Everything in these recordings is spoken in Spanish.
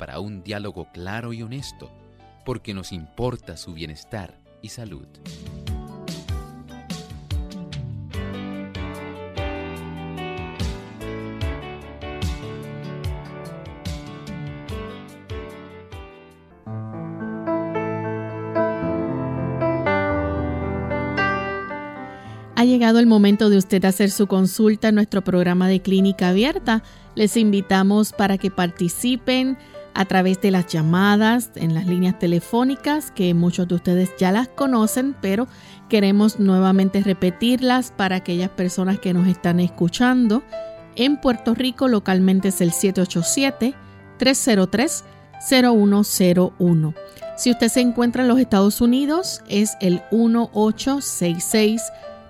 para un diálogo claro y honesto, porque nos importa su bienestar y salud. Ha llegado el momento de usted hacer su consulta en nuestro programa de clínica abierta. Les invitamos para que participen a través de las llamadas en las líneas telefónicas, que muchos de ustedes ya las conocen, pero queremos nuevamente repetirlas para aquellas personas que nos están escuchando. En Puerto Rico localmente es el 787-303-0101. Si usted se encuentra en los Estados Unidos es el 1866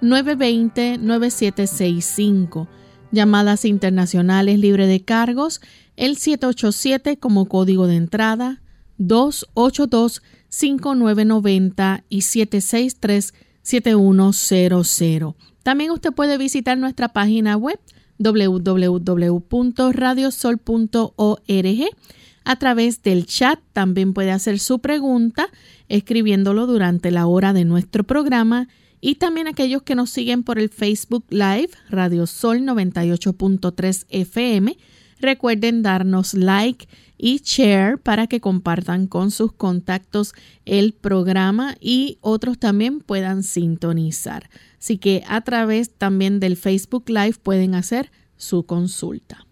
920-9765. Llamadas internacionales libre de cargos, el 787 como código de entrada, 282-5990 y 763-7100. También usted puede visitar nuestra página web www.radiosol.org. A través del chat también puede hacer su pregunta escribiéndolo durante la hora de nuestro programa y también aquellos que nos siguen por el Facebook Live Radio Sol 98.3 FM. Recuerden darnos like y share para que compartan con sus contactos el programa y otros también puedan sintonizar. Así que a través también del Facebook Live pueden hacer su consulta.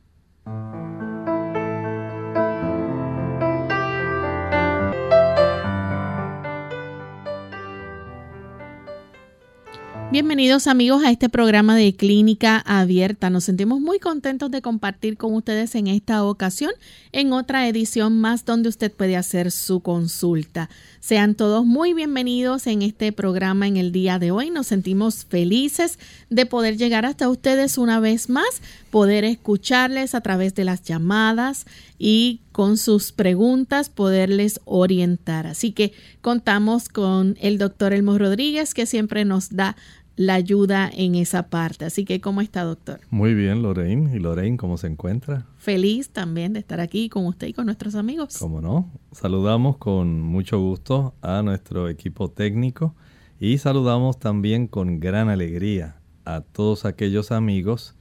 Bienvenidos amigos a este programa de Clínica Abierta. Nos sentimos muy contentos de compartir con ustedes en esta ocasión en otra edición más donde usted puede hacer su consulta. Sean todos muy bienvenidos en este programa en el día de hoy. Nos sentimos felices de poder llegar hasta ustedes una vez más, poder escucharles a través de las llamadas y con sus preguntas poderles orientar. Así que contamos con el doctor Elmo Rodríguez que siempre nos da la ayuda en esa parte. Así que, ¿cómo está, doctor? Muy bien, Lorraine. ¿Y Lorraine cómo se encuentra? Feliz también de estar aquí con usted y con nuestros amigos. ¿Cómo no? Saludamos con mucho gusto a nuestro equipo técnico y saludamos también con gran alegría a todos aquellos amigos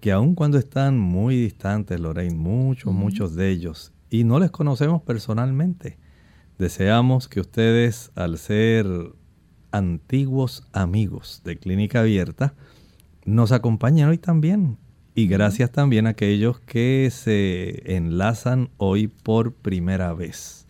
que aun cuando están muy distantes, Lorraine, muchos, muchos de ellos, y no les conocemos personalmente, deseamos que ustedes, al ser antiguos amigos de Clínica Abierta nos acompañan hoy también. Y gracias también a aquellos que se enlazan hoy por primera vez.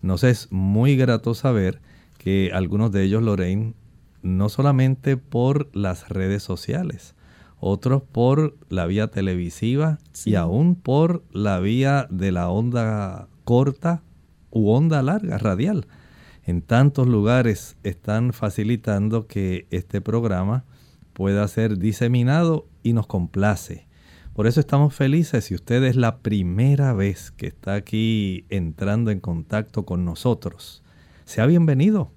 Nos es muy grato saber que algunos de ellos, Lorraine, no solamente por las redes sociales, otros por la vía televisiva y aún por la vía de la onda corta u onda larga, radial en tantos lugares están facilitando que este programa pueda ser diseminado y nos complace. Por eso estamos felices si usted es la primera vez que está aquí entrando en contacto con nosotros. Sea bienvenido.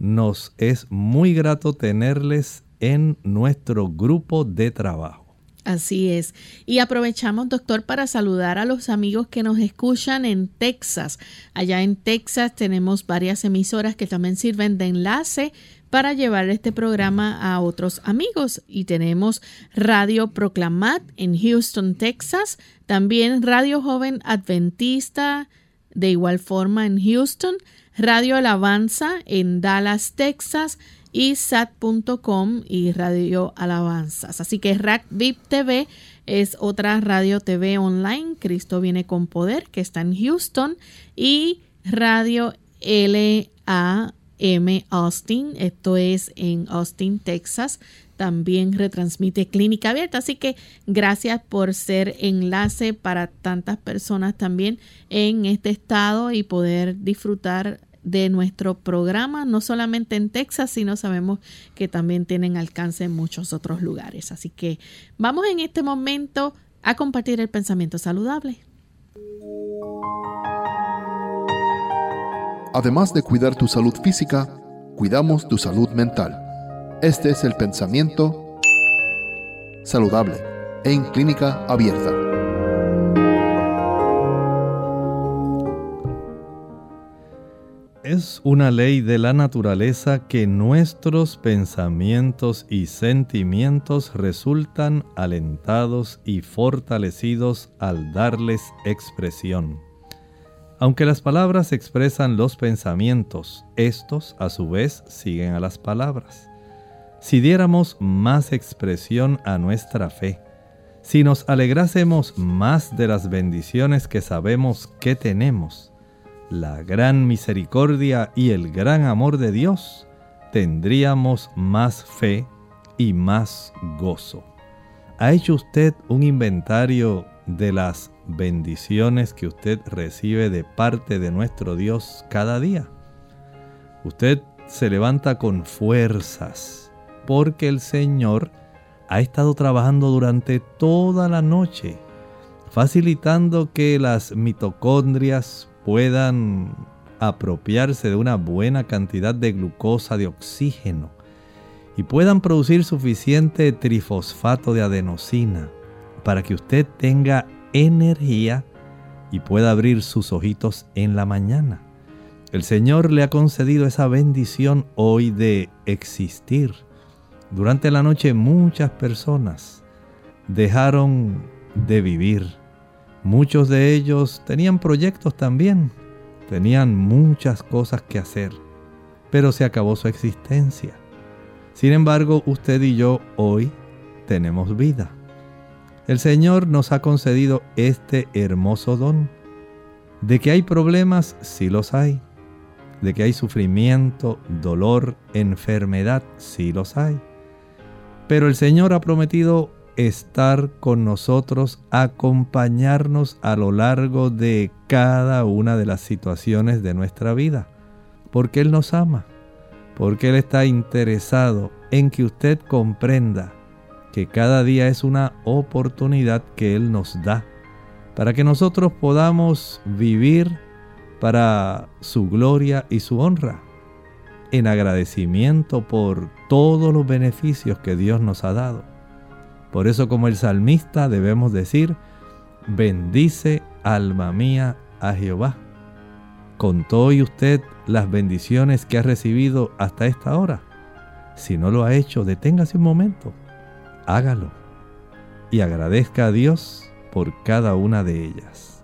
Nos es muy grato tenerles en nuestro grupo de trabajo. Así es. Y aprovechamos, doctor, para saludar a los amigos que nos escuchan en Texas. Allá en Texas tenemos varias emisoras que también sirven de enlace para llevar este programa a otros amigos. Y tenemos Radio Proclamat en Houston, Texas. También Radio Joven Adventista, de igual forma en Houston. Radio Alabanza en Dallas, Texas y y Radio Alabanzas. Así que Rack VIP TV es otra radio TV online, Cristo viene con poder, que está en Houston, y Radio LAM Austin, esto es en Austin, Texas. también retransmite Clínica Abierta. Así que gracias por ser enlace para tantas personas también en este estado y poder disfrutar de nuestro programa, no solamente en Texas, sino sabemos que también tienen alcance en muchos otros lugares. Así que vamos en este momento a compartir el pensamiento saludable. Además de cuidar tu salud física, cuidamos tu salud mental. Este es el pensamiento saludable en clínica abierta. Es una ley de la naturaleza que nuestros pensamientos y sentimientos resultan alentados y fortalecidos al darles expresión. Aunque las palabras expresan los pensamientos, estos a su vez siguen a las palabras. Si diéramos más expresión a nuestra fe, si nos alegrásemos más de las bendiciones que sabemos que tenemos, la gran misericordia y el gran amor de Dios, tendríamos más fe y más gozo. ¿Ha hecho usted un inventario de las bendiciones que usted recibe de parte de nuestro Dios cada día. Usted se levanta con fuerzas porque el Señor ha estado trabajando durante toda la noche, facilitando que las mitocondrias puedan apropiarse de una buena cantidad de glucosa, de oxígeno, y puedan producir suficiente trifosfato de adenosina para que usted tenga energía y pueda abrir sus ojitos en la mañana. El Señor le ha concedido esa bendición hoy de existir. Durante la noche muchas personas dejaron de vivir. Muchos de ellos tenían proyectos también, tenían muchas cosas que hacer, pero se acabó su existencia. Sin embargo, usted y yo hoy tenemos vida. El Señor nos ha concedido este hermoso don. De que hay problemas, sí los hay. De que hay sufrimiento, dolor, enfermedad, sí los hay. Pero el Señor ha prometido estar con nosotros, acompañarnos a lo largo de cada una de las situaciones de nuestra vida. Porque Él nos ama. Porque Él está interesado en que usted comprenda que cada día es una oportunidad que Él nos da para que nosotros podamos vivir para su gloria y su honra, en agradecimiento por todos los beneficios que Dios nos ha dado. Por eso como el salmista debemos decir, bendice alma mía a Jehová. ¿Contó hoy usted las bendiciones que ha recibido hasta esta hora? Si no lo ha hecho, deténgase un momento hágalo y agradezca a Dios por cada una de ellas.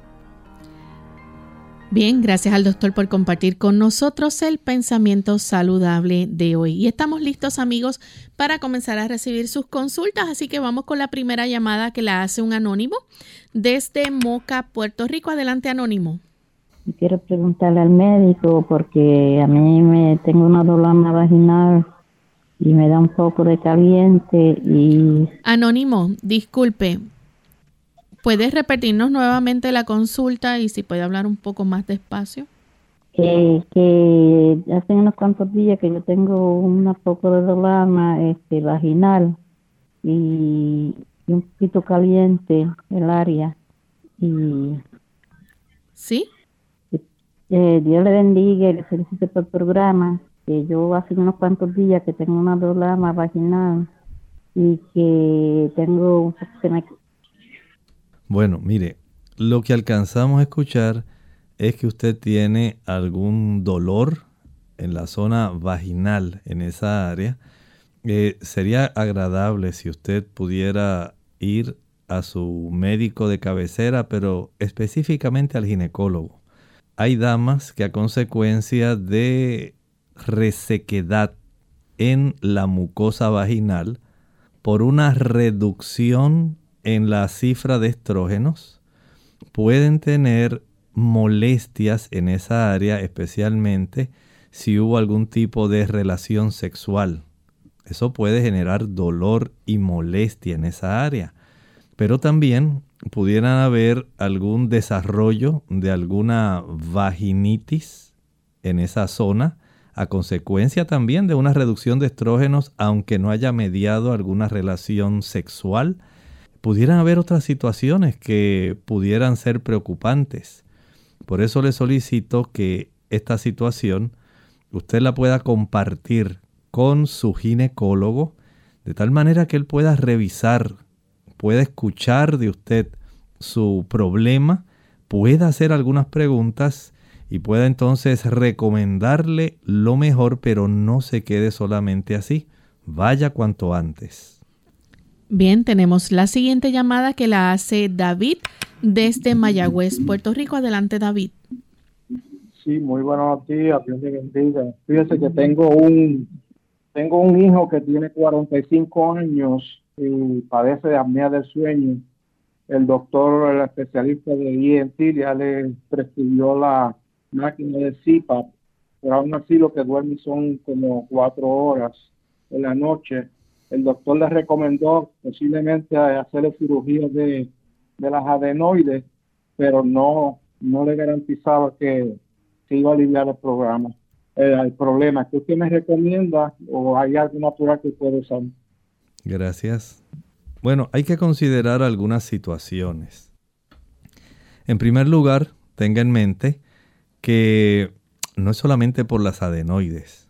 Bien, gracias al doctor por compartir con nosotros el pensamiento saludable de hoy. Y estamos listos amigos para comenzar a recibir sus consultas, así que vamos con la primera llamada que la hace un anónimo desde Moca, Puerto Rico. Adelante, anónimo. Quiero preguntarle al médico porque a mí me tengo una dolama vaginal y me da un poco de caliente y... Anónimo, disculpe, ¿puedes repetirnos nuevamente la consulta y si puede hablar un poco más despacio? Que, que hace unos cuantos días que yo tengo un poco de dolama este, vaginal y, un poquito caliente el área. Y, ¿Sí? Eh, Dios le bendiga y le felicite por el programa que yo hace unos cuantos días que tengo una dolama vaginal y que tengo un Bueno, mire, lo que alcanzamos a escuchar es que usted tiene algún dolor en la zona vaginal, en esa área. Eh, sería agradable si usted pudiera ir a su médico de cabecera, pero específicamente al ginecólogo. Hay damas que a consecuencia de resequedad en la mucosa vaginal por una reducción en la cifra de estrógenos, pueden tener molestias en esa área, especialmente si hubo algún tipo de relación sexual Eso puede generar dolor y molestia en esa área. Pero también pudieran haber algún desarrollo de alguna vaginitis en esa zona a consecuencia también de una reducción de estrógenos aunque no haya mediado alguna relación sexual. Pudieran haber otras situaciones que pudieran ser preocupantes. Por eso le solicito que esta situación usted la pueda compartir con su ginecólogo de tal manera que él pueda revisar, pueda escuchar de usted su problema, pueda hacer algunas preguntas y pueda entonces recomendarle lo mejor, pero no se quede solamente así. Vaya cuanto antes. Bien, tenemos la siguiente llamada que la hace David desde Mayagüez, Puerto Rico. Adelante, David. Sí, muy buenos días, Dios bendiga. Fíjese que tengo un, tengo un hijo que tiene 45 años y padece de apnea del sueño. El doctor, el especialista de ENT, ya le prescribió la máquina de CPAP, pero aún así lo que duerme son como cuatro horas en la noche. El doctor le recomendó posiblemente hacerle cirugía de, de las adenoides, pero no, no le garantizaba que que iba a aliviar el programa, eh, el problema. ¿Qué usted me recomienda o hay algo natural que puede usar? Gracias. Bueno, hay que considerar algunas situaciones. En primer lugar, tenga en mente que no es solamente por las adenoides.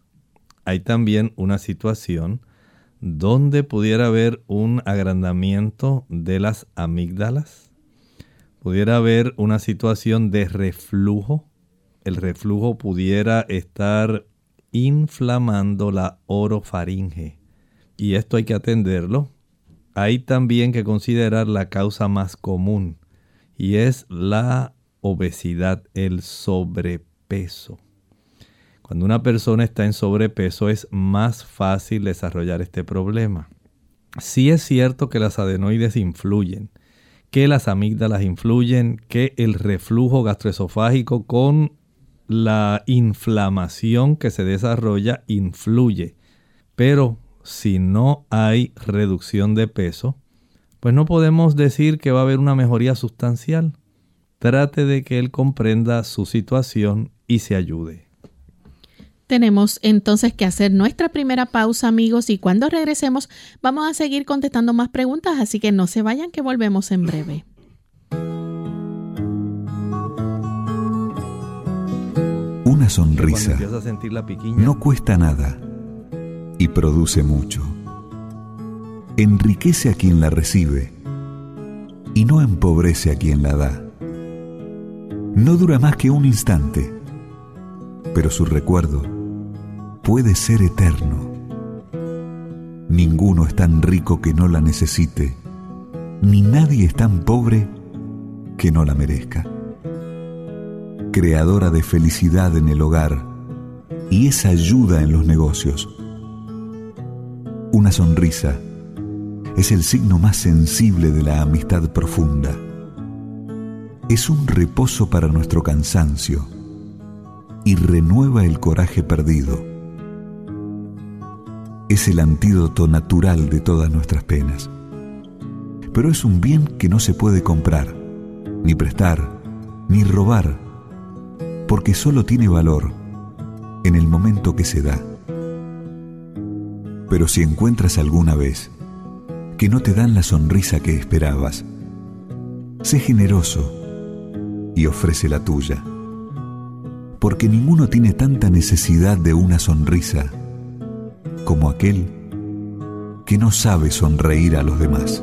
Hay también una situación donde pudiera haber un agrandamiento de las amígdalas. Pudiera haber una situación de reflujo el reflujo pudiera estar inflamando la orofaringe. Y esto hay que atenderlo. Hay también que considerar la causa más común y es la obesidad, el sobrepeso. Cuando una persona está en sobrepeso es más fácil desarrollar este problema. Sí es cierto que las adenoides influyen, que las amígdalas influyen, que el reflujo gastroesofágico con la inflamación que se desarrolla influye. Pero si no hay reducción de peso, pues no podemos decir que va a haber una mejoría sustancial. Trate de que él comprenda su situación y se ayude. Tenemos entonces que hacer nuestra primera pausa amigos y cuando regresemos vamos a seguir contestando más preguntas, así que no se vayan que volvemos en breve. Una sonrisa no cuesta nada y produce mucho. Enriquece a quien la recibe y no empobrece a quien la da. No dura más que un instante, pero su recuerdo puede ser eterno. Ninguno es tan rico que no la necesite, ni nadie es tan pobre que no la merezca creadora de felicidad en el hogar y esa ayuda en los negocios. Una sonrisa es el signo más sensible de la amistad profunda. Es un reposo para nuestro cansancio y renueva el coraje perdido. Es el antídoto natural de todas nuestras penas. Pero es un bien que no se puede comprar, ni prestar, ni robar porque solo tiene valor en el momento que se da. Pero si encuentras alguna vez que no te dan la sonrisa que esperabas, sé generoso y ofrece la tuya, porque ninguno tiene tanta necesidad de una sonrisa como aquel que no sabe sonreír a los demás.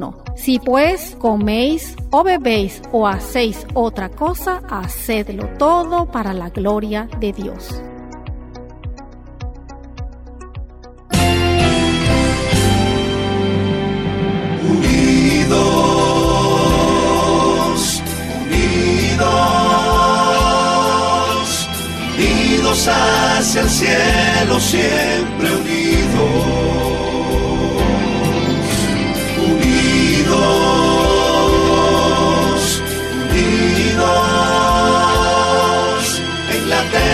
Si pues coméis o bebéis o hacéis otra cosa, hacedlo todo para la gloria de Dios. Unidos, unidos, unidos hacia el cielo, siempre unidos.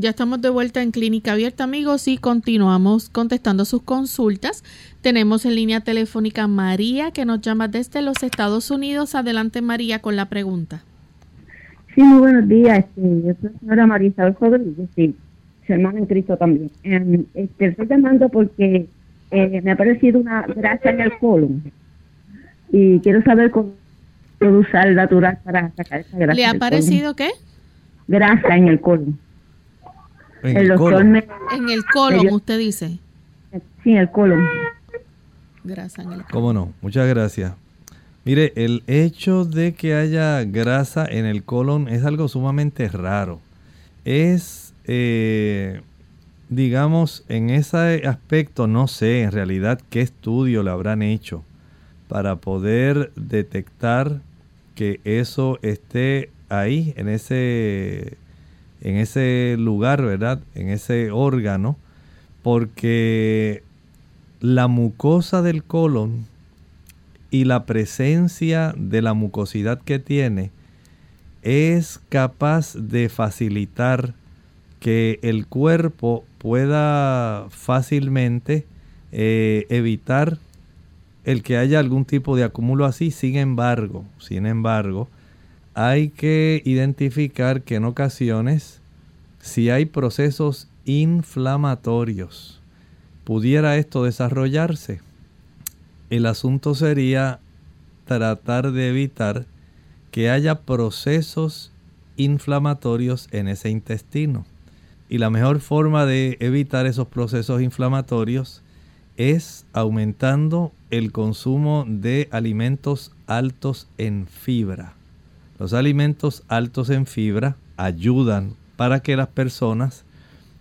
Ya estamos de vuelta en Clínica Abierta, amigos, y continuamos contestando sus consultas. Tenemos en línea telefónica María, que nos llama desde los Estados Unidos. Adelante, María, con la pregunta. Sí, muy buenos días. Este, yo soy la señora María Isabel Rodríguez, sí, su hermana en Cristo también. Este, estoy llamando porque eh, me ha aparecido una grasa en el colon y quiero saber cómo usar el natural para sacar esa grasa. ¿Le ha parecido qué? Grasa en el colon. En el el doctor colon. me... En el colon, usted dice. Sí, en el colon. Grasa en el colon. ¿Cómo no? Muchas gracias. Mire, el hecho de que haya grasa en el colon es algo sumamente raro. Es, eh, digamos, en ese aspecto, no sé en realidad qué estudio le habrán hecho para poder detectar que eso esté ahí, en ese, en ese lugar, ¿verdad? En ese órgano, porque la mucosa del colon y la presencia de la mucosidad que tiene es capaz de facilitar que el cuerpo pueda fácilmente eh, evitar el que haya algún tipo de acúmulo así. Sin embargo, sin embargo, hay que identificar que en ocasiones, si hay procesos inflamatorios, pudiera esto desarrollarse. El asunto sería tratar de evitar que haya procesos inflamatorios en ese intestino. Y la mejor forma de evitar esos procesos inflamatorios es aumentando el consumo de alimentos altos en fibra. Los alimentos altos en fibra ayudan para que las personas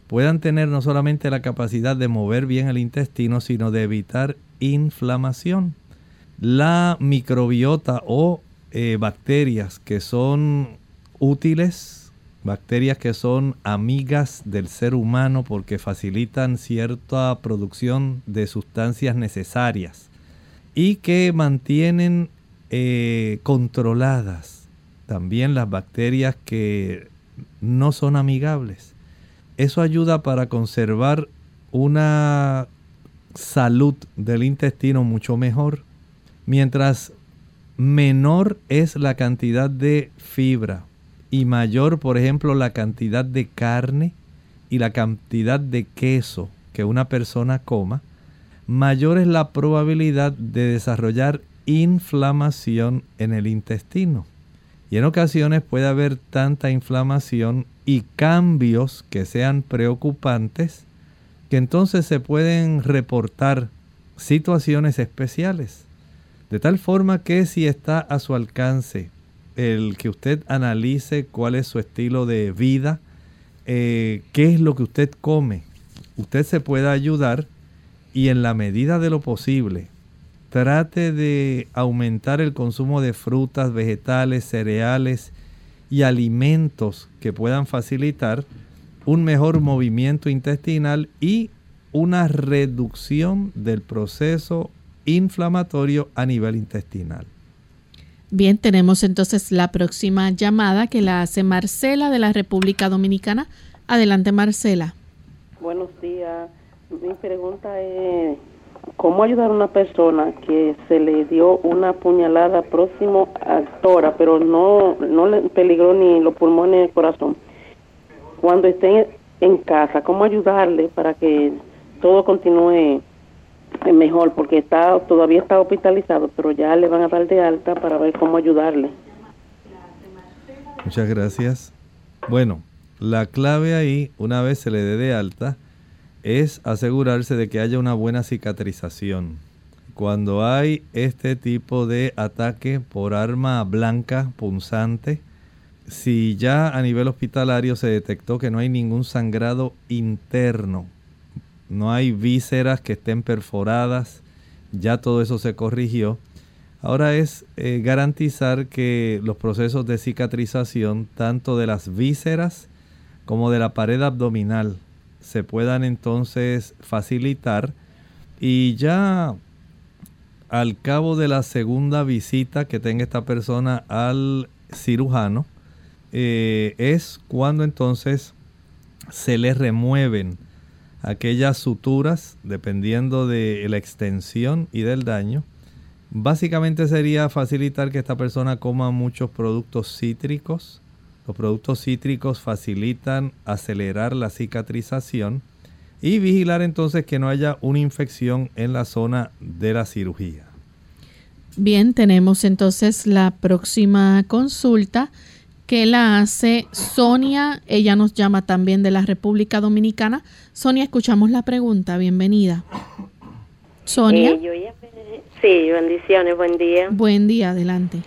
puedan tener no solamente la capacidad de mover bien el intestino, sino de evitar inflamación. La microbiota o eh, bacterias que son útiles, bacterias que son amigas del ser humano porque facilitan cierta producción de sustancias necesarias y que mantienen eh, controladas también las bacterias que no son amigables. Eso ayuda para conservar una salud del intestino mucho mejor. Mientras menor es la cantidad de fibra y mayor, por ejemplo, la cantidad de carne y la cantidad de queso que una persona coma, mayor es la probabilidad de desarrollar inflamación en el intestino. Y en ocasiones puede haber tanta inflamación y cambios que sean preocupantes que entonces se pueden reportar situaciones especiales. De tal forma que si está a su alcance el que usted analice cuál es su estilo de vida, eh, qué es lo que usted come, usted se pueda ayudar y en la medida de lo posible trate de aumentar el consumo de frutas, vegetales, cereales y alimentos que puedan facilitar un mejor movimiento intestinal y una reducción del proceso inflamatorio a nivel intestinal. Bien, tenemos entonces la próxima llamada que la hace Marcela de la República Dominicana. Adelante, Marcela. Buenos días. Mi pregunta es, ¿cómo ayudar a una persona que se le dio una puñalada próximo a tora, pero no, no le peligró ni los pulmones ni el corazón? Cuando esté en casa, ¿cómo ayudarle para que todo continúe mejor? Porque está todavía está hospitalizado, pero ya le van a dar de alta para ver cómo ayudarle. Muchas gracias. Bueno, la clave ahí, una vez se le dé de alta, es asegurarse de que haya una buena cicatrización. Cuando hay este tipo de ataque por arma blanca punzante, si ya a nivel hospitalario se detectó que no hay ningún sangrado interno, no hay vísceras que estén perforadas, ya todo eso se corrigió. Ahora es eh, garantizar que los procesos de cicatrización, tanto de las vísceras como de la pared abdominal, se puedan entonces facilitar y ya al cabo de la segunda visita que tenga esta persona al cirujano, eh, es cuando entonces se le remueven aquellas suturas dependiendo de la extensión y del daño. Básicamente sería facilitar que esta persona coma muchos productos cítricos. Los productos cítricos facilitan acelerar la cicatrización y vigilar entonces que no haya una infección en la zona de la cirugía. Bien, tenemos entonces la próxima consulta que la hace Sonia. Ella nos llama también de la República Dominicana. Sonia, escuchamos la pregunta. Bienvenida. Sonia. Eh, sí, bendiciones, buen día. Buen día, adelante.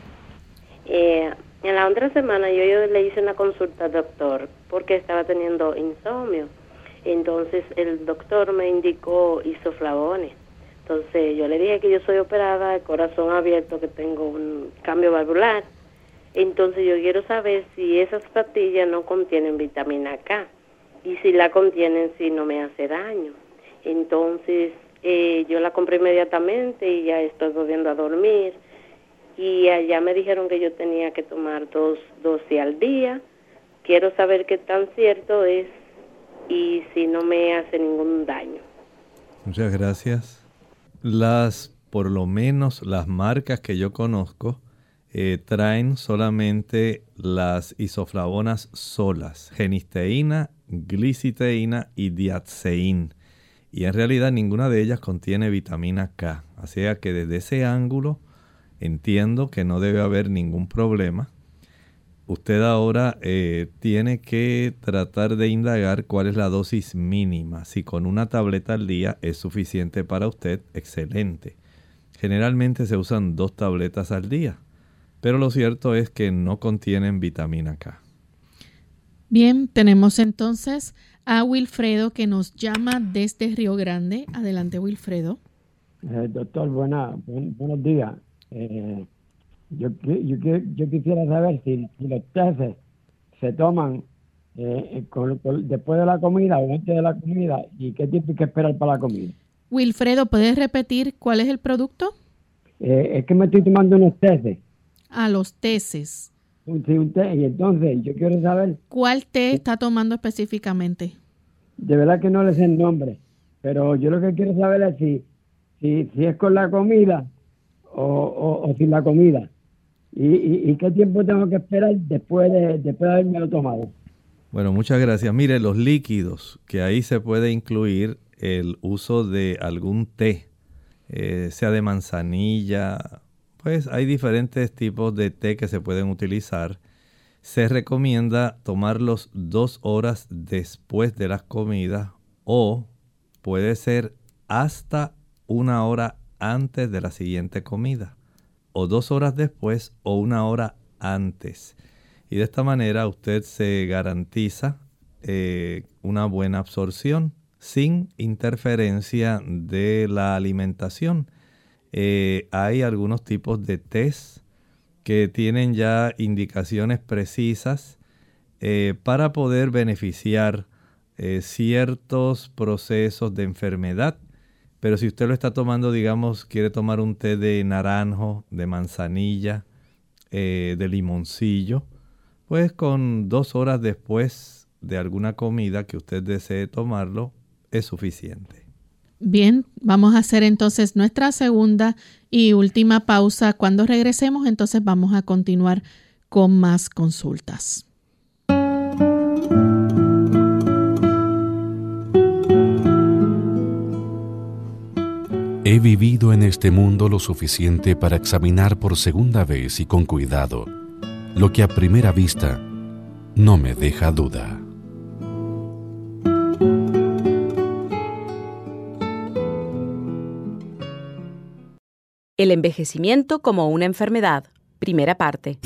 Eh, en la otra semana yo, le hice una consulta al doctor porque estaba teniendo insomnio. Entonces el doctor me indicó isoflavones. Entonces yo le dije que yo soy operada, corazón abierto, que tengo un cambio valvular entonces yo quiero saber si esas pastillas no contienen vitamina K y si la contienen si no me hace daño. Entonces eh, yo la compré inmediatamente y ya estoy volviendo a dormir y allá me dijeron que yo tenía que tomar dos dosis al día. Quiero saber qué tan cierto es y si no me hace ningún daño. Muchas gracias. Las, por lo menos las marcas que yo conozco, eh, traen solamente las isoflavonas solas, genisteína, gliciteína y diatseín. Y en realidad ninguna de ellas contiene vitamina K. Así que desde ese ángulo entiendo que no debe haber ningún problema. Usted ahora eh, tiene que tratar de indagar cuál es la dosis mínima. Si con una tableta al día es suficiente para usted, excelente. Generalmente se usan dos tabletas al día pero lo cierto es que no contienen vitamina K. Bien, tenemos entonces a Wilfredo que nos llama desde Río Grande. Adelante, Wilfredo. Eh, doctor, buena, buenos días. Eh, yo, yo, quisiera saber si, los testes se toman eh, después de la comida o antes de la comida y qué tiempo hay que esperar para la comida. Wilfredo, ¿puedes repetir cuál es el producto? es que me estoy tomando unos testes a los teces. Un, un té, y entonces yo quiero saber... ¿Cuál té está tomando específicamente? De verdad que no le sé el nombre, pero yo lo que quiero saber es si, si, es con la comida o, o, sin la comida. Y, y, qué tiempo tengo que esperar después de, después de haberme tomado? Bueno, muchas gracias. Mire, los líquidos, que ahí se puede incluir el uso de algún té, eh, sea de manzanilla, pues hay diferentes tipos de té que se pueden utilizar. Se recomienda tomarlos dos horas después de las comidas o puede ser hasta una hora antes de la siguiente comida o dos horas después o una hora antes. Y de esta manera usted se garantiza eh, una buena absorción sin interferencia de la alimentación. Eh, hay algunos tipos de test que tienen ya indicaciones precisas eh, para poder beneficiar ciertos procesos de enfermedad. Pero si usted lo está tomando, digamos, quiere tomar un té de naranjo, de manzanilla, de limoncillo, pues con dos horas después de alguna comida que usted desee tomarlo, es suficiente. Bien, vamos a hacer entonces nuestra segunda y última pausa. Cuando regresemos, entonces vamos a continuar con más consultas. Vivido en este mundo lo suficiente para examinar por segunda vez y con cuidado lo que a primera vista no me deja duda. El envejecimiento como una enfermedad. Primera parte.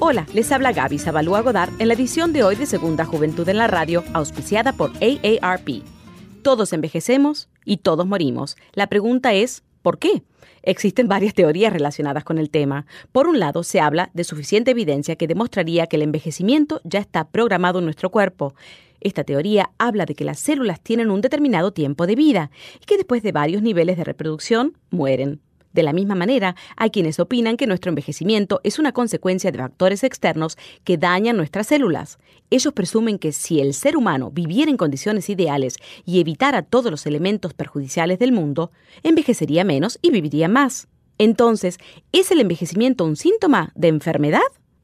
Hola, les habla Gaby Zabalúa Godard en la edición de hoy de Segunda Juventud en la Radio, auspiciada por AARP. Todos envejecemos y todos morimos. La pregunta es, ¿por qué? Existen varias teorías relacionadas con el tema. Por un lado, se habla de suficiente evidencia que demostraría que el envejecimiento ya está programado en nuestro cuerpo. Esta teoría habla de que las células tienen un determinado tiempo de vida y que después de varios niveles de reproducción mueren. De la misma manera, hay quienes opinan que nuestro envejecimiento es una consecuencia de factores externos que dañan nuestras células. Ellos presumen que si el ser humano viviera en condiciones ideales y evitara todos los elementos perjudiciales del mundo, envejecería menos y viviría más. Entonces, ¿es el envejecimiento un síntoma de enfermedad?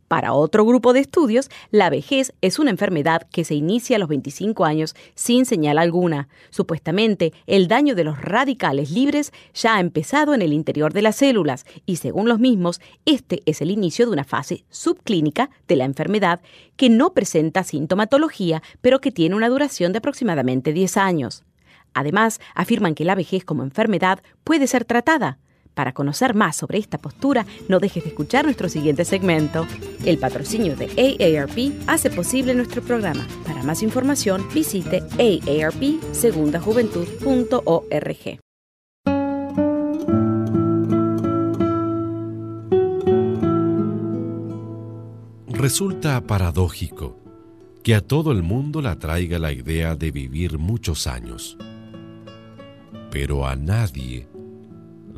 Para otro grupo de estudios, la vejez es una enfermedad que se inicia a los 25 años sin señal alguna. Supuestamente, el daño de los radicales libres ya ha empezado en el interior de las células y según los mismos, este es el inicio de una fase subclínica de la enfermedad que no presenta sintomatología, pero que tiene una duración de aproximadamente 10 años. Además, afirman que la vejez como enfermedad puede ser tratada. Para conocer más sobre esta postura, no dejes de escuchar nuestro siguiente segmento. El patrocinio de AARP hace posible nuestro programa. Para más información, visite aarpsegundajuventud.org. Resulta paradójico que a todo el mundo le atraiga la idea de vivir muchos años, pero a nadie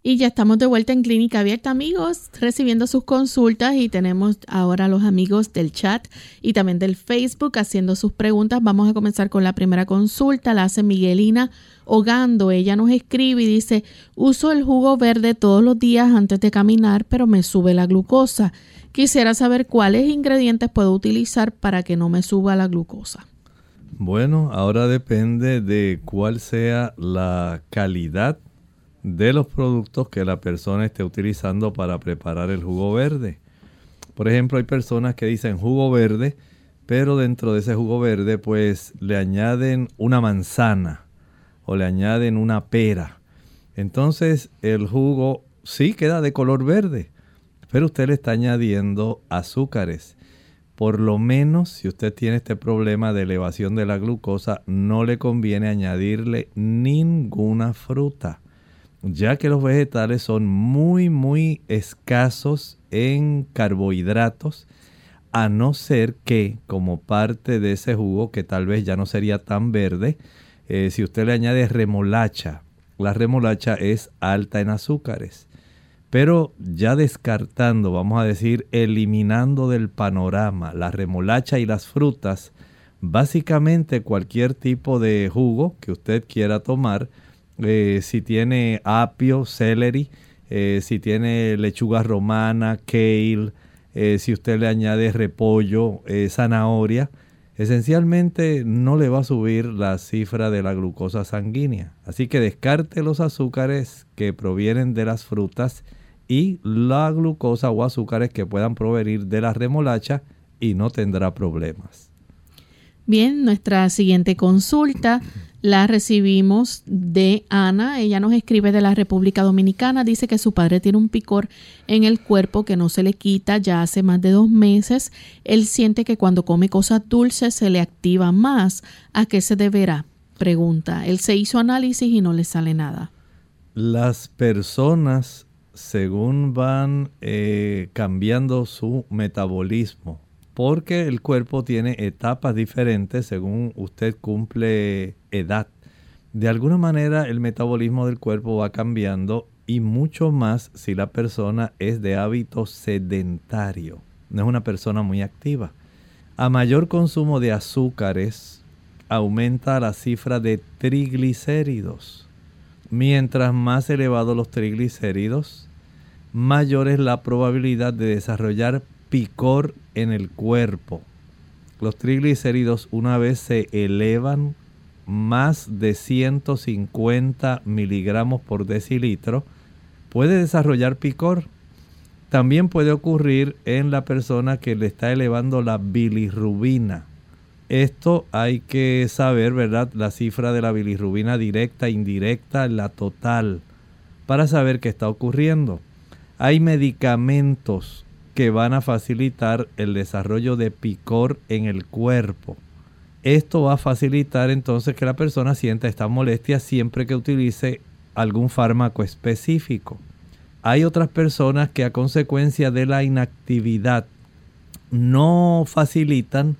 Y ya estamos de vuelta en Clínica Abierta, amigos, recibiendo sus consultas y tenemos ahora a los amigos del chat y también del Facebook haciendo sus preguntas. Vamos a comenzar con la primera consulta, la hace Miguelina Hogando. Ella nos escribe y dice, uso el jugo verde todos los días antes de caminar, pero me sube la glucosa. Quisiera saber cuáles ingredientes puedo utilizar para que no me suba la glucosa. Bueno, ahora depende de cuál sea la calidad de los productos que la persona esté utilizando para preparar el jugo verde. Por ejemplo, hay personas que dicen jugo verde, pero dentro de ese jugo verde pues le añaden una manzana o le añaden una pera. Entonces el jugo sí queda de color verde, pero usted le está añadiendo azúcares. Por lo menos si usted tiene este problema de elevación de la glucosa, no le conviene añadirle ninguna fruta, ya que los vegetales son muy, muy escasos en carbohidratos, a no ser que como parte de ese jugo, que tal vez ya no sería tan verde, eh, si usted le añade remolacha, la remolacha es alta en azúcares. Pero ya descartando, vamos a decir, eliminando del panorama la remolacha y las frutas, básicamente cualquier tipo de jugo que usted quiera tomar, eh, si tiene apio, celery, eh, si tiene lechuga romana, kale, eh, si usted le añade repollo, zanahoria, esencialmente no le va a subir la cifra de la glucosa sanguínea. Así que descarte los azúcares que provienen de las frutas y la glucosa o azúcares que puedan provenir de la remolacha y no tendrá problemas. Bien, nuestra siguiente consulta la recibimos de Ana. Ella nos escribe de la República Dominicana. Dice que su padre tiene un picor en el cuerpo que no se le quita ya hace más de dos meses. Él siente que cuando come cosas dulces se le activa más. ¿A qué se deberá? Pregunta. Él se hizo análisis y no le sale nada. Las personas, según van eh, cambiando su metabolismo, porque el cuerpo tiene etapas diferentes según usted cumple edad. De alguna manera el metabolismo del cuerpo va cambiando y mucho más si la persona es de hábito sedentario, no es una persona muy activa. A mayor consumo de azúcares, aumenta la cifra de triglicéridos. Mientras más elevados los triglicéridos, mayor es la probabilidad de desarrollar picor en el cuerpo. Los triglicéridos una vez se elevan más de 150 miligramos por decilitro, puede desarrollar picor. También puede ocurrir en la persona que le está elevando la bilirrubina. Esto hay que saber, ¿verdad? La cifra de la bilirrubina directa, indirecta, la total, para saber qué está ocurriendo. Hay medicamentos que van a facilitar el desarrollo de picor en el cuerpo. Esto va a facilitar entonces que la persona sienta esta molestia siempre que utilice algún fármaco específico. Hay otras personas que a consecuencia de la inactividad no facilitan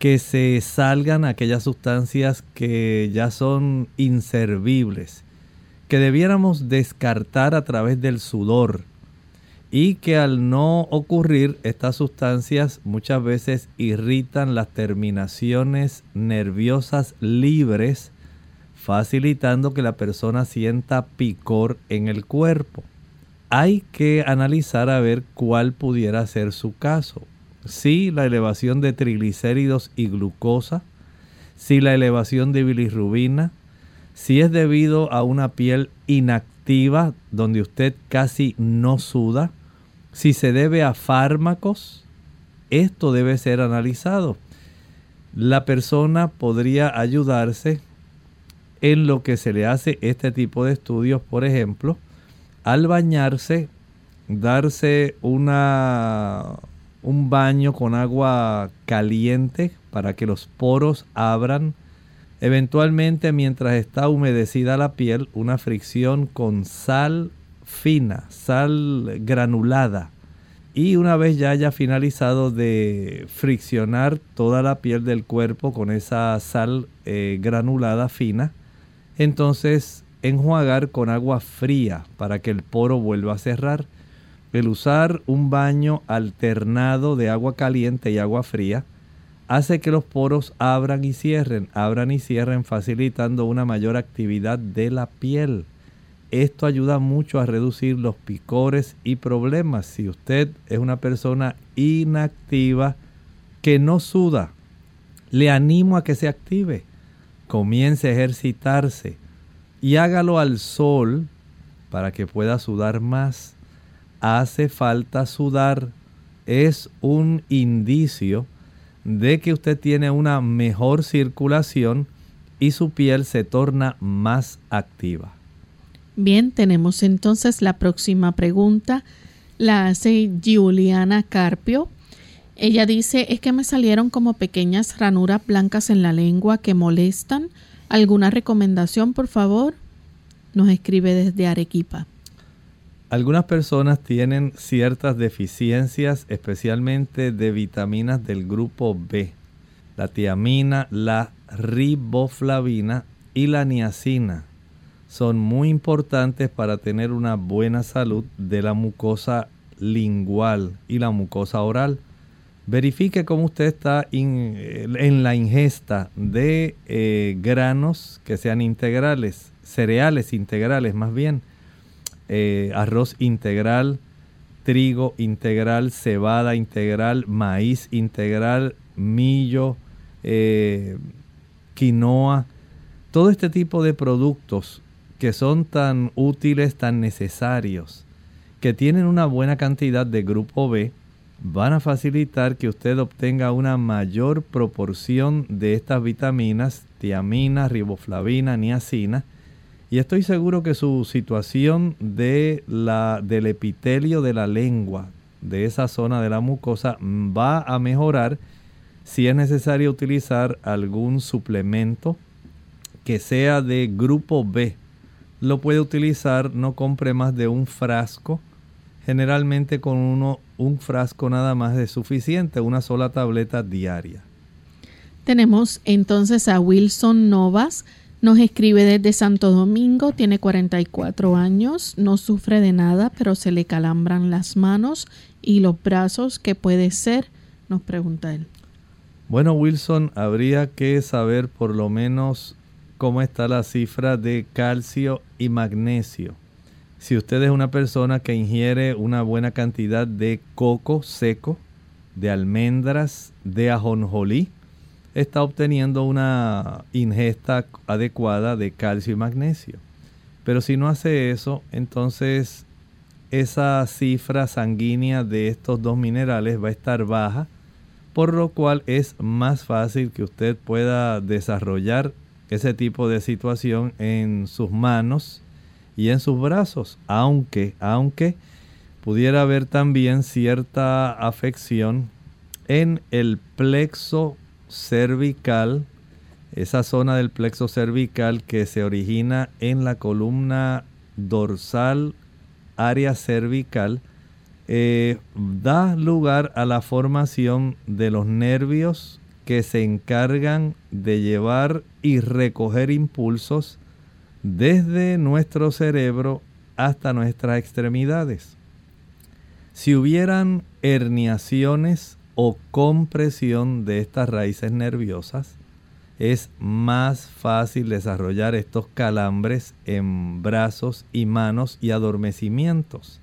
que se salgan aquellas sustancias que ya son inservibles, que debiéramos descartar a través del sudor y que al no ocurrir estas sustancias muchas veces irritan las terminaciones nerviosas libres, facilitando que la persona sienta picor en el cuerpo. Hay que analizar a ver cuál pudiera ser su caso. Si la elevación de triglicéridos y glucosa, si la elevación de bilirrubina, si es debido a una piel inactiva donde usted casi no suda, si se debe a fármacos, esto debe ser analizado. La persona podría ayudarse en lo que se le hace este tipo de estudios, por ejemplo, al bañarse, darse una, un baño con agua caliente para que los poros abran. Eventualmente, mientras está humedecida la piel, una fricción con sal fina, sal granulada. Y una vez ya haya finalizado de friccionar toda la piel del cuerpo con esa sal eh, granulada fina, entonces enjuagar con agua fría para que el poro vuelva a cerrar. El usar un baño alternado de agua caliente y agua fría hace que los poros abran y cierren, abran y cierren, facilitando una mayor actividad de la piel. Esto ayuda mucho a reducir los picores y problemas. Si usted es una persona inactiva que no suda, le animo a que se active. Comience a ejercitarse y hágalo al sol para que pueda sudar más. Hace falta sudar. Es un indicio de que usted tiene una mejor circulación y su piel se torna más activa. Bien, tenemos entonces la próxima pregunta. La hace Juliana Carpio. Ella dice, es que me salieron como pequeñas ranuras blancas en la lengua que molestan. ¿Alguna recomendación, por favor? Nos escribe desde Arequipa. Algunas personas tienen ciertas deficiencias, especialmente de vitaminas del grupo B, la tiamina, la riboflavina y la niacina. Son muy importantes para tener una buena salud de la mucosa lingual y la mucosa oral. Verifique cómo usted está en la ingesta de eh, granos que sean integrales, cereales integrales más bien eh, arroz integral, trigo integral, cebada integral, maíz integral, millo, eh, quinoa, todo este tipo de productos que son tan útiles, tan necesarios, que tienen una buena cantidad de grupo B, van a facilitar que usted obtenga una mayor proporción de estas vitaminas, tiamina, riboflavina, niacina, y estoy seguro que su situación de la, del epitelio de la lengua, de esa zona de la mucosa, va a mejorar si es necesario utilizar algún suplemento que sea de grupo B. Lo puede utilizar, no compre más de un frasco. Generalmente con uno, un frasco nada más es suficiente, una sola tableta diaria. Tenemos entonces a Wilson Novas nos escribe desde Santo Domingo, tiene 44 años, no sufre de nada, pero se le calambran las manos y los brazos. ¿Qué puede ser? Nos pregunta él. Bueno, Wilson, habría que saber por lo menos cómo está la cifra de calcio y magnesio. Si usted es una persona que ingiere una buena cantidad de coco seco, de almendras, de ajonjolí, está obteniendo una ingesta adecuada de calcio y magnesio. Pero si no hace eso, entonces esa cifra sanguínea de estos dos minerales va a estar baja, por lo cual es más fácil que usted pueda desarrollar ese tipo de situación en sus manos y en sus brazos, aunque, aunque pudiera haber también cierta afección en el plexo cervical, esa zona del plexo cervical que se origina en la columna dorsal, área cervical, eh, da lugar a la formación de los nervios que se encargan de llevar y recoger impulsos desde nuestro cerebro hasta nuestras extremidades. Si hubieran herniaciones o compresión de estas raíces nerviosas, es más fácil desarrollar estos calambres en brazos y manos y adormecimientos.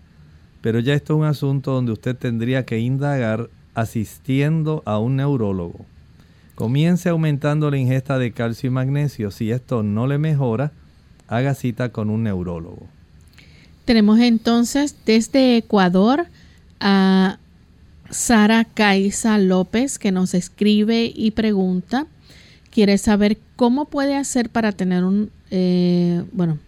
Pero ya esto es un asunto donde usted tendría que indagar asistiendo a un neurólogo. Comience aumentando la ingesta de calcio y magnesio. Si esto no le mejora, haga cita con un neurólogo. Tenemos entonces desde Ecuador a Sara Caiza López que nos escribe y pregunta, quiere saber cómo puede hacer para tener un, eh, bueno,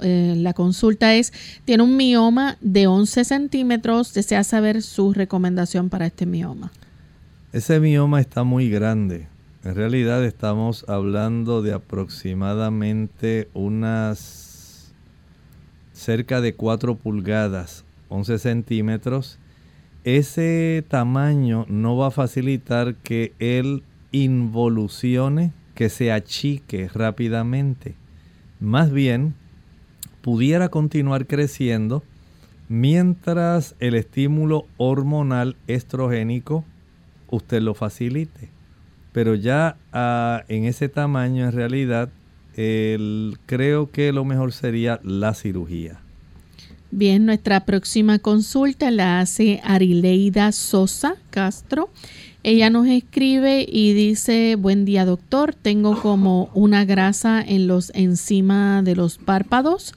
eh, la consulta es, tiene un mioma de 11 centímetros, desea saber su recomendación para este mioma. Ese mioma está muy grande. En realidad estamos hablando de aproximadamente unas cerca de 4 pulgadas, 11 centímetros ese tamaño no va a facilitar que él involucione, que se achique rápidamente. Más bien, pudiera continuar creciendo mientras el estímulo hormonal estrogénico usted lo facilite. Pero ya ah, en ese tamaño, en realidad, creo que lo mejor sería la cirugía. Bien, nuestra próxima consulta la hace Arileida Sosa Castro. Ella nos escribe y dice, buen día doctor, tengo como una grasa en los encima de los párpados,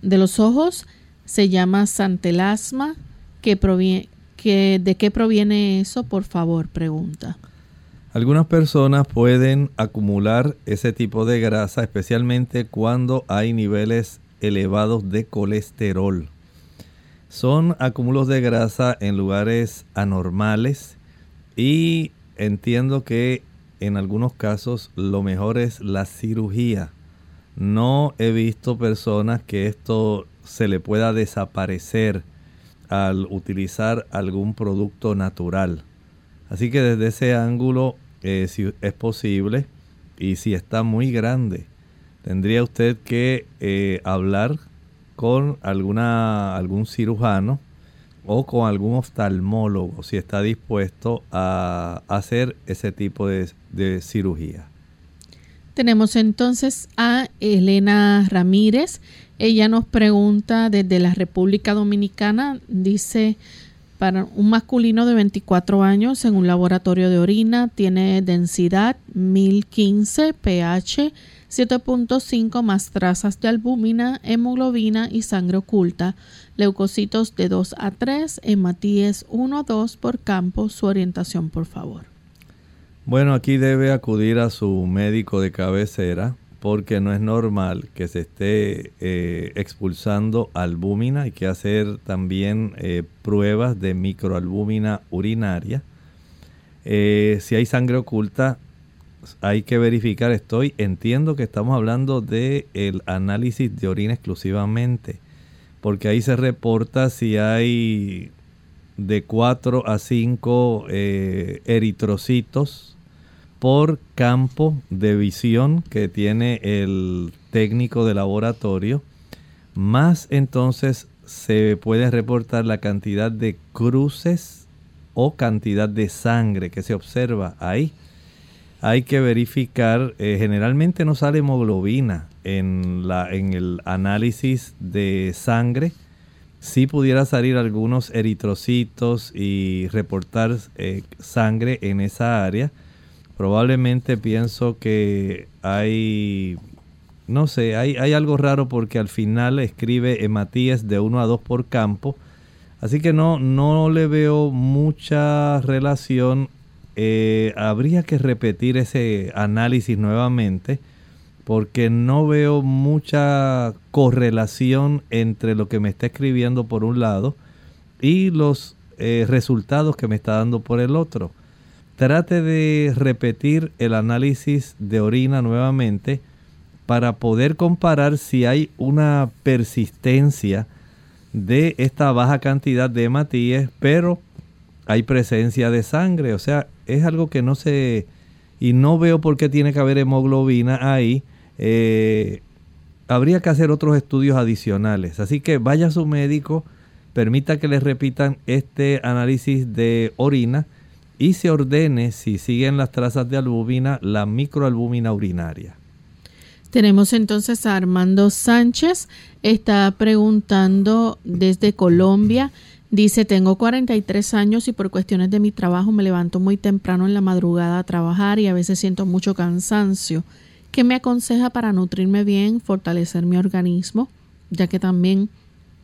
de los ojos, se llama santelasma, que proviene, ¿de qué proviene eso? Por favor, pregunta. Algunas personas pueden acumular ese tipo de grasa, especialmente cuando hay niveles elevados de colesterol. son acúmulos de grasa en lugares anormales y entiendo que en algunos casos lo mejor es la cirugía. No he visto personas que esto se le pueda desaparecer al utilizar algún producto natural. Así que desde ese ángulo, eh, si es posible y si está muy grande, tendría usted que eh, hablar con alguna, algún cirujano o con algún oftalmólogo si está dispuesto a hacer ese tipo de, de cirugía. Tenemos entonces a Elena Ramírez. Ella nos pregunta desde la República Dominicana, dice, para un masculino de 24 años en un laboratorio de orina, tiene densidad 1015, pH 7.5 más trazas de albúmina, hemoglobina y sangre oculta, leucocitos de 2 a 3, hematíes 1 a 2 por campo. Su orientación, por favor. Bueno, aquí debe acudir a su médico de cabecera porque no es normal que se esté eh, expulsando albúmina. Hay que hacer también eh, pruebas de microalbúmina urinaria. Eh, si hay sangre oculta, hay que verificar, estoy, entiendo que estamos hablando de el análisis de orina exclusivamente, porque ahí se reporta si hay de 4 a 5 eh, eritrocitos por campo de visión que tiene el técnico de laboratorio, más entonces se puede reportar la cantidad de cruces o cantidad de sangre que se observa ahí hay que verificar, eh, generalmente no sale hemoglobina en, la, en el análisis de sangre. Si pudiera salir algunos eritrocitos y reportar eh, sangre en esa área. Probablemente pienso que hay, no sé, hay, hay algo raro porque al final escribe hematíes de 1 a 2 por campo. Así que no, no le veo mucha relación eh, habría que repetir ese análisis nuevamente porque no veo mucha correlación entre lo que me está escribiendo por un lado y los eh, resultados que me está dando por el otro. Trate de repetir el análisis de orina nuevamente para poder comparar si hay una persistencia de esta baja cantidad de hematíes, pero hay presencia de sangre. O sea, es algo que no se... Y no veo por qué tiene que haber hemoglobina ahí. Eh, habría que hacer otros estudios adicionales. Así que vaya a su médico, permita que le repitan este análisis de orina y se ordene, si siguen las trazas de albúmina, la microalbúmina urinaria. Tenemos entonces a Armando Sánchez, está preguntando desde Colombia Dice, tengo 43 años y por cuestiones de mi trabajo me levanto muy temprano en la madrugada a trabajar y a veces siento mucho cansancio. ¿Qué me aconseja para nutrirme bien, fortalecer mi organismo? Ya que también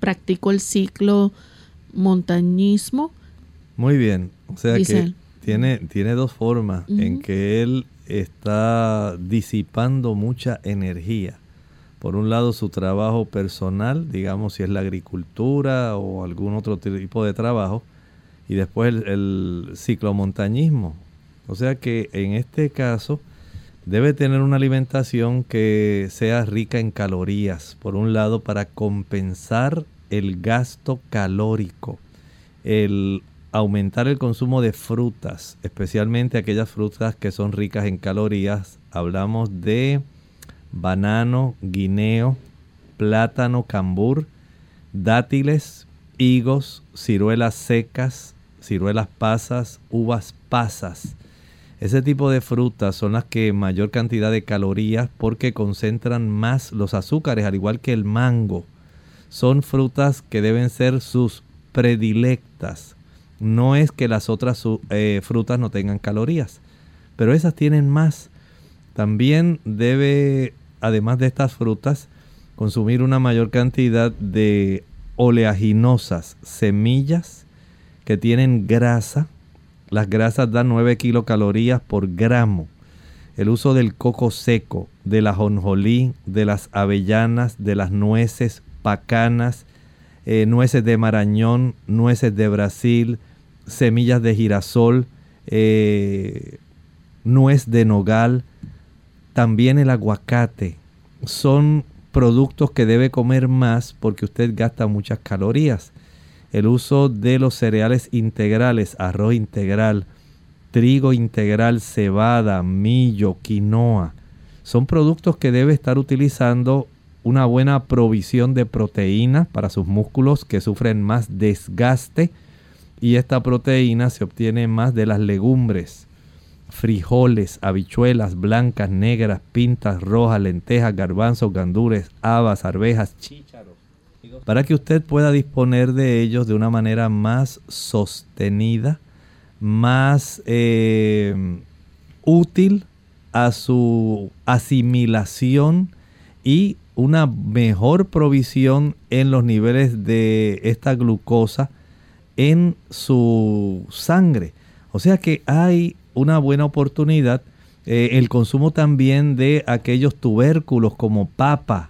practico el ciclo montañismo. Muy bien, o sea que tiene, tiene dos formas en que él está disipando mucha energía. Por un lado su trabajo personal, digamos si es la agricultura o algún otro tipo de trabajo, y después el, ciclomontañismo. O sea que en este caso debe tener una alimentación que sea rica en calorías, por un lado para compensar el gasto calórico, el aumentar el consumo de frutas, especialmente aquellas frutas que son ricas en calorías. Hablamos de banano, guineo, plátano, cambur, dátiles, higos, ciruelas secas, ciruelas pasas, uvas pasas. Ese tipo de frutas son las que mayor cantidad de calorías porque concentran más los azúcares, al igual que el mango. Son frutas que deben ser sus predilectas. No es que las otras eh, frutas no tengan calorías, pero esas tienen más. También debe además de estas frutas, consumir una mayor cantidad de oleaginosas, semillas que tienen grasa. Las grasas dan 9 kilocalorías por gramo. El uso del coco seco, de la jonjolí, de las avellanas, de las nueces, pacanas, eh, nueces de marañón, nueces de Brasil, semillas de girasol, eh, nuez de nogal, también el aguacate. Son productos que debe comer más porque usted gasta muchas calorías. El uso de los cereales integrales, arroz integral, trigo integral, cebada, millo, quinoa, son productos que debe estar utilizando una buena provisión de proteína para sus músculos que sufren más desgaste y esta proteína se obtiene más de las legumbres, frijoles, habichuelas blancas, negras, pintas, rojas, lentejas, garbanzos, gandures, habas, arvejas, chícharos, para que usted pueda disponer de ellos de una manera más sostenida, más eh, útil a su asimilación y una mejor provisión en los niveles de esta glucosa en su sangre. O sea que hay una buena oportunidad eh, el consumo también de aquellos tubérculos como papa,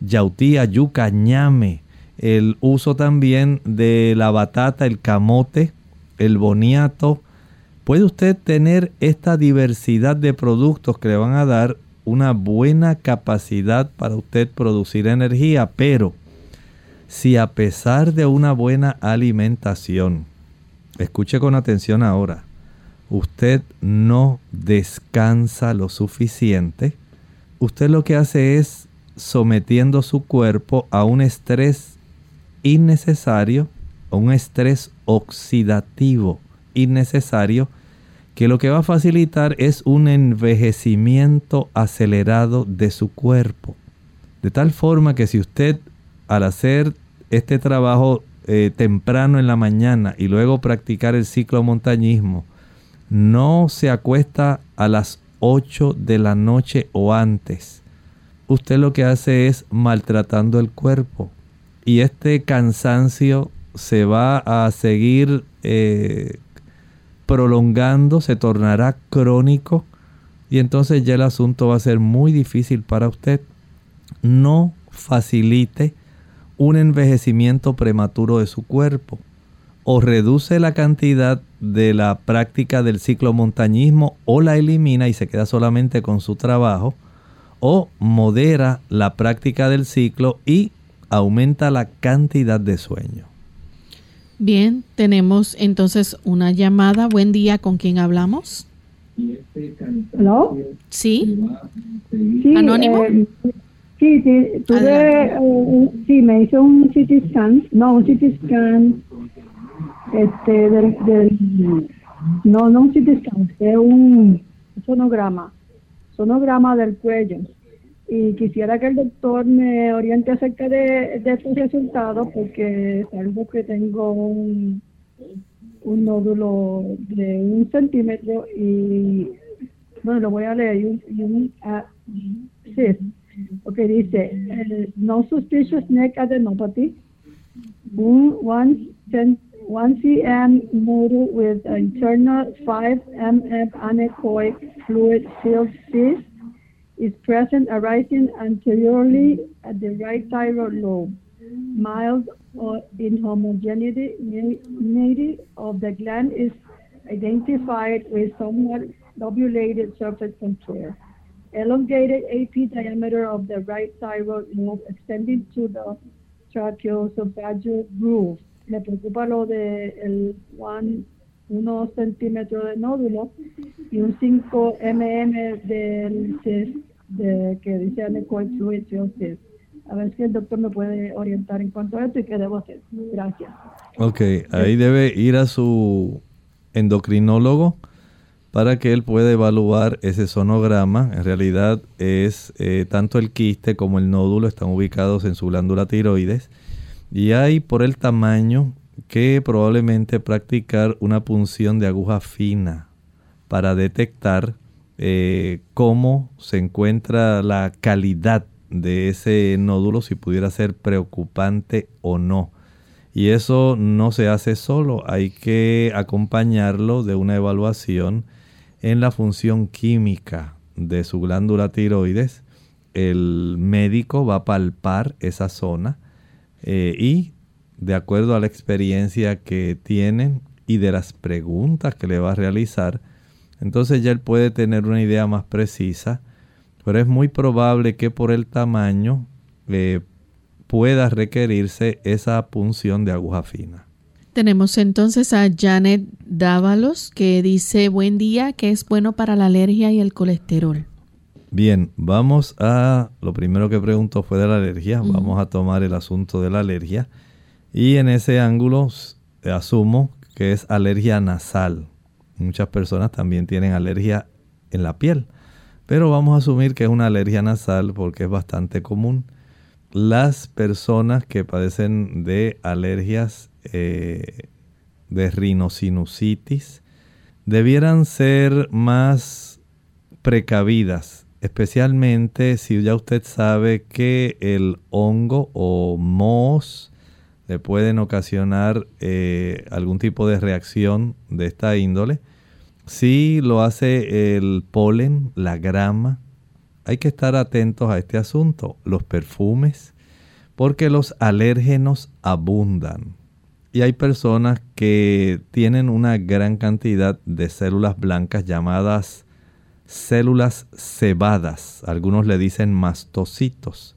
yautía, yuca, ñame, el uso también de la batata, el camote, el boniato. Puede usted tener esta diversidad de productos que le van a dar una buena capacidad para usted producir energía, pero si a pesar de una buena alimentación, escuche con atención ahora, usted no descansa lo suficiente, usted lo que hace es sometiendo su cuerpo a un estrés innecesario, a un estrés oxidativo innecesario, que lo que va a facilitar es un envejecimiento acelerado de su cuerpo. De tal forma que si usted al hacer este trabajo eh, temprano en la mañana y luego practicar el ciclo montañismo, no se acuesta a las 8 de la noche o antes. Usted lo que hace es maltratando el cuerpo y este cansancio se va a seguir eh, prolongando, se tornará crónico y entonces ya el asunto va a ser muy difícil para usted. No facilite un envejecimiento prematuro de su cuerpo o reduce la cantidad de la práctica del ciclo montañismo o la elimina y se queda solamente con su trabajo o modera la práctica del ciclo y aumenta la cantidad de sueño. Bien, tenemos entonces una llamada. Buen día, ¿con quién hablamos? ¿Aló? Sí. sí ¿Anónimo? eh, sí, sí, tuve, eh, sí, me hizo un CT scan, no, un CT scan, este, del, del- no, no un CT scan, fue un sonograma, sonograma del cuello. Y quisiera que el doctor me oriente acerca de, de estos resultados porque salvo que tengo un, un nódulo de un centímetro y, bueno, lo voy a leer, y un, y un ah, cyst. Ok, dice, eh, no suspicious neck adenopathy, un 1 cm nodule with internal 5 mm anechoic fluid filled cyst is present arising anteriorly at the right thyroid lobe. Mild or inhomogeneity of the gland is identified with somewhat lobulated surface contour. Elongated AP diameter of the right thyroid lobe extending to the tracheoesophageal groove. Me preocupa lo de el 1 centímetro de nódulo y un 5 mm del cyst de, que dice anechoic fluid cyst. A ver si el doctor me puede orientar en cuanto a esto y qué debo hacer. Gracias. Ok, ahí debe ir a su endocrinólogo para que él pueda evaluar ese sonograma. En realidad es eh, tanto el quiste como el nódulo están ubicados en su glándula tiroides y hay por el tamaño que probablemente practicar una punción de aguja fina para detectar eh, cómo se encuentra la calidad de ese nódulo, si pudiera ser preocupante o no. Y eso no se hace solo, hay que acompañarlo de una evaluación en la función química de su glándula tiroides. El médico va a palpar esa zona eh, y de acuerdo a la experiencia que tienen y de las preguntas que le va a realizar, entonces ya él puede tener una idea más precisa, pero es muy probable que por el tamaño eh, pueda requerirse esa punción de aguja fina. Tenemos entonces a Janet Dávalos que dice buen día, que es bueno para la alergia y el colesterol. Bien, vamos a, lo primero que preguntó fue de la alergia, vamos a tomar el asunto de la alergia y en ese ángulo asumo que es alergia nasal. Muchas personas también tienen alergia en la piel, pero vamos a asumir que es una alergia nasal porque es bastante común. Las personas que padecen de alergias eh, de rinosinusitis debieran ser más precavidas, especialmente si ya usted sabe que el hongo o mohos le pueden ocasionar eh, algún tipo de reacción de esta índole. Si lo hace el polen, la grama, hay que estar atentos a este asunto, los perfumes, porque los alérgenos abundan. Y hay personas que tienen una gran cantidad de células blancas llamadas células cebadas. Algunos le dicen mastocitos.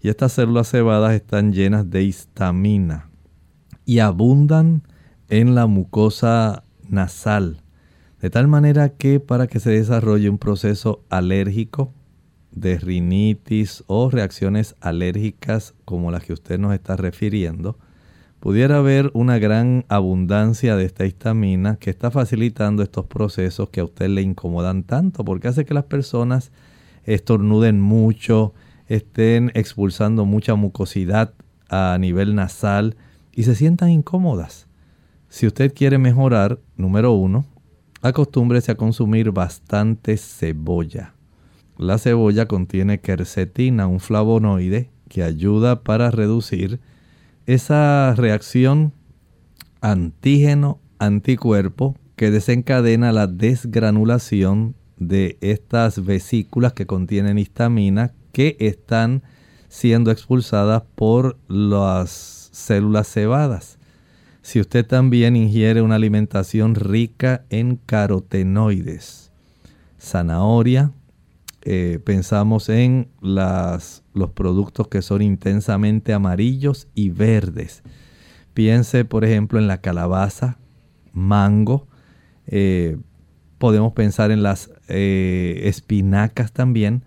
Y estas células cebadas están llenas de histamina y abundan en la mucosa nasal. De tal manera que para que se desarrolle un proceso alérgico de rinitis o reacciones alérgicas como las que usted nos está refiriendo, pudiera haber una gran abundancia de esta histamina que está facilitando estos procesos que a usted le incomodan tanto, porque hace que las personas estornuden mucho, estén expulsando mucha mucosidad a nivel nasal y se sientan incómodas. Si usted quiere mejorar, número uno, acostúmbrese a consumir bastante cebolla. La cebolla contiene quercetina, un flavonoide que ayuda para reducir esa reacción antígeno-anticuerpo que desencadena la desgranulación de estas vesículas que contienen histamina que están siendo expulsadas por las células cebadas. Si usted también ingiere una alimentación rica en carotenoides, zanahoria, eh, pensamos en los productos que son intensamente amarillos y verdes. Piense, por ejemplo, en la calabaza, mango. Eh, podemos pensar en las eh, espinacas también.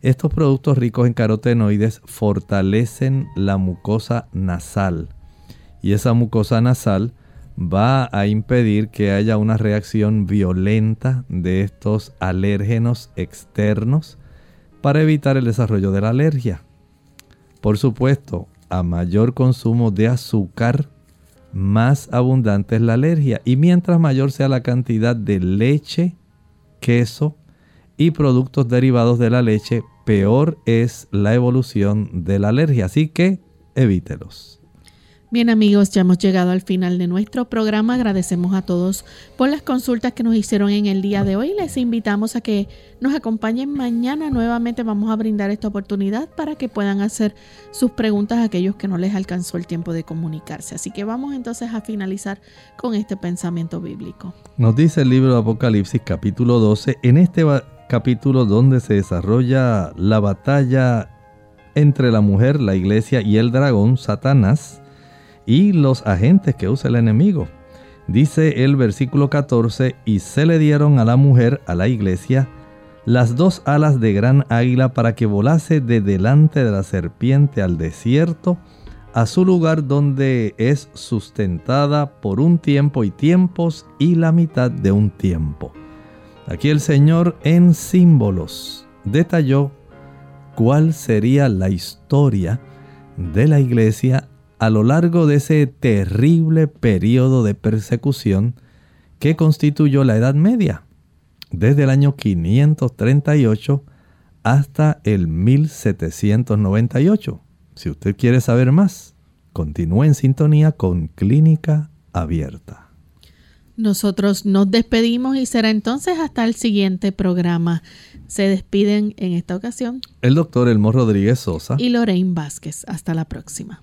Estos productos ricos en carotenoides fortalecen la mucosa nasal y esa mucosa nasal va a impedir que haya una reacción violenta de estos alérgenos externos para evitar el desarrollo de la alergia. Por supuesto, a mayor consumo de azúcar, más abundante es la alergia y mientras mayor sea la cantidad de leche, queso y productos derivados de la leche, peor es la evolución de la alergia. Así que evítelos. Bien amigos, ya hemos llegado al final de nuestro programa. Agradecemos a todos por las consultas que nos hicieron en el día de hoy. Les invitamos a que nos acompañen mañana. Nuevamente vamos a brindar esta oportunidad para que puedan hacer sus preguntas a aquellos que no les alcanzó el tiempo de comunicarse. Así que vamos entonces a finalizar con este pensamiento bíblico. Nos dice el libro de Apocalipsis capítulo 12, en este capítulo donde se desarrolla la batalla entre la mujer, la iglesia y el dragón, Satanás y los agentes que usa el enemigo. Dice el versículo 14, y se le dieron a la mujer, a la iglesia, las dos alas de gran águila para que volase de delante de la serpiente al desierto, a su lugar donde es sustentada por un tiempo y tiempos y la mitad de un tiempo. Aquí el Señor en símbolos detalló cuál sería la historia de la iglesia a lo largo de ese terrible periodo de persecución que constituyó la Edad Media, desde el año 538 hasta el 1798. Si usted quiere saber más, continúe en sintonía con Clínica Abierta. Nosotros nos despedimos y será entonces hasta el siguiente programa. Se despiden en esta ocasión el doctor Elmo Rodríguez Sosa y Lorraine Vázquez. Hasta la próxima.